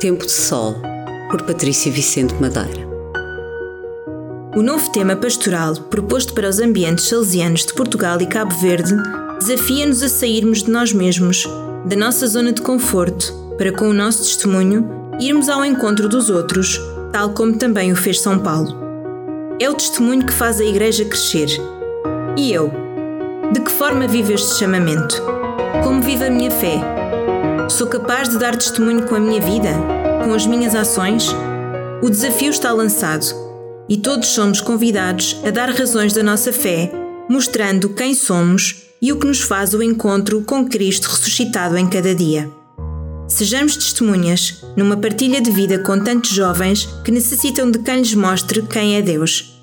Tempo de Sol, por Patrícia Vicente Madeira. O novo tema pastoral proposto para os ambientes salesianos de Portugal e Cabo Verde desafia-nos a sairmos de nós mesmos, da nossa zona de conforto, para com o nosso testemunho irmos ao encontro dos outros, tal como também o fez São Paulo. É o testemunho que faz a Igreja crescer. E eu? De que forma vivo este chamamento? Como vivo a minha fé? Sou capaz de dar testemunho com a minha vida? Com as minhas ações? O desafio está lançado e todos somos convidados a dar razões da nossa fé, mostrando quem somos e o que nos faz o encontro com Cristo ressuscitado em cada dia. Sejamos testemunhas numa partilha de vida com tantos jovens que necessitam de quem lhes mostre quem é Deus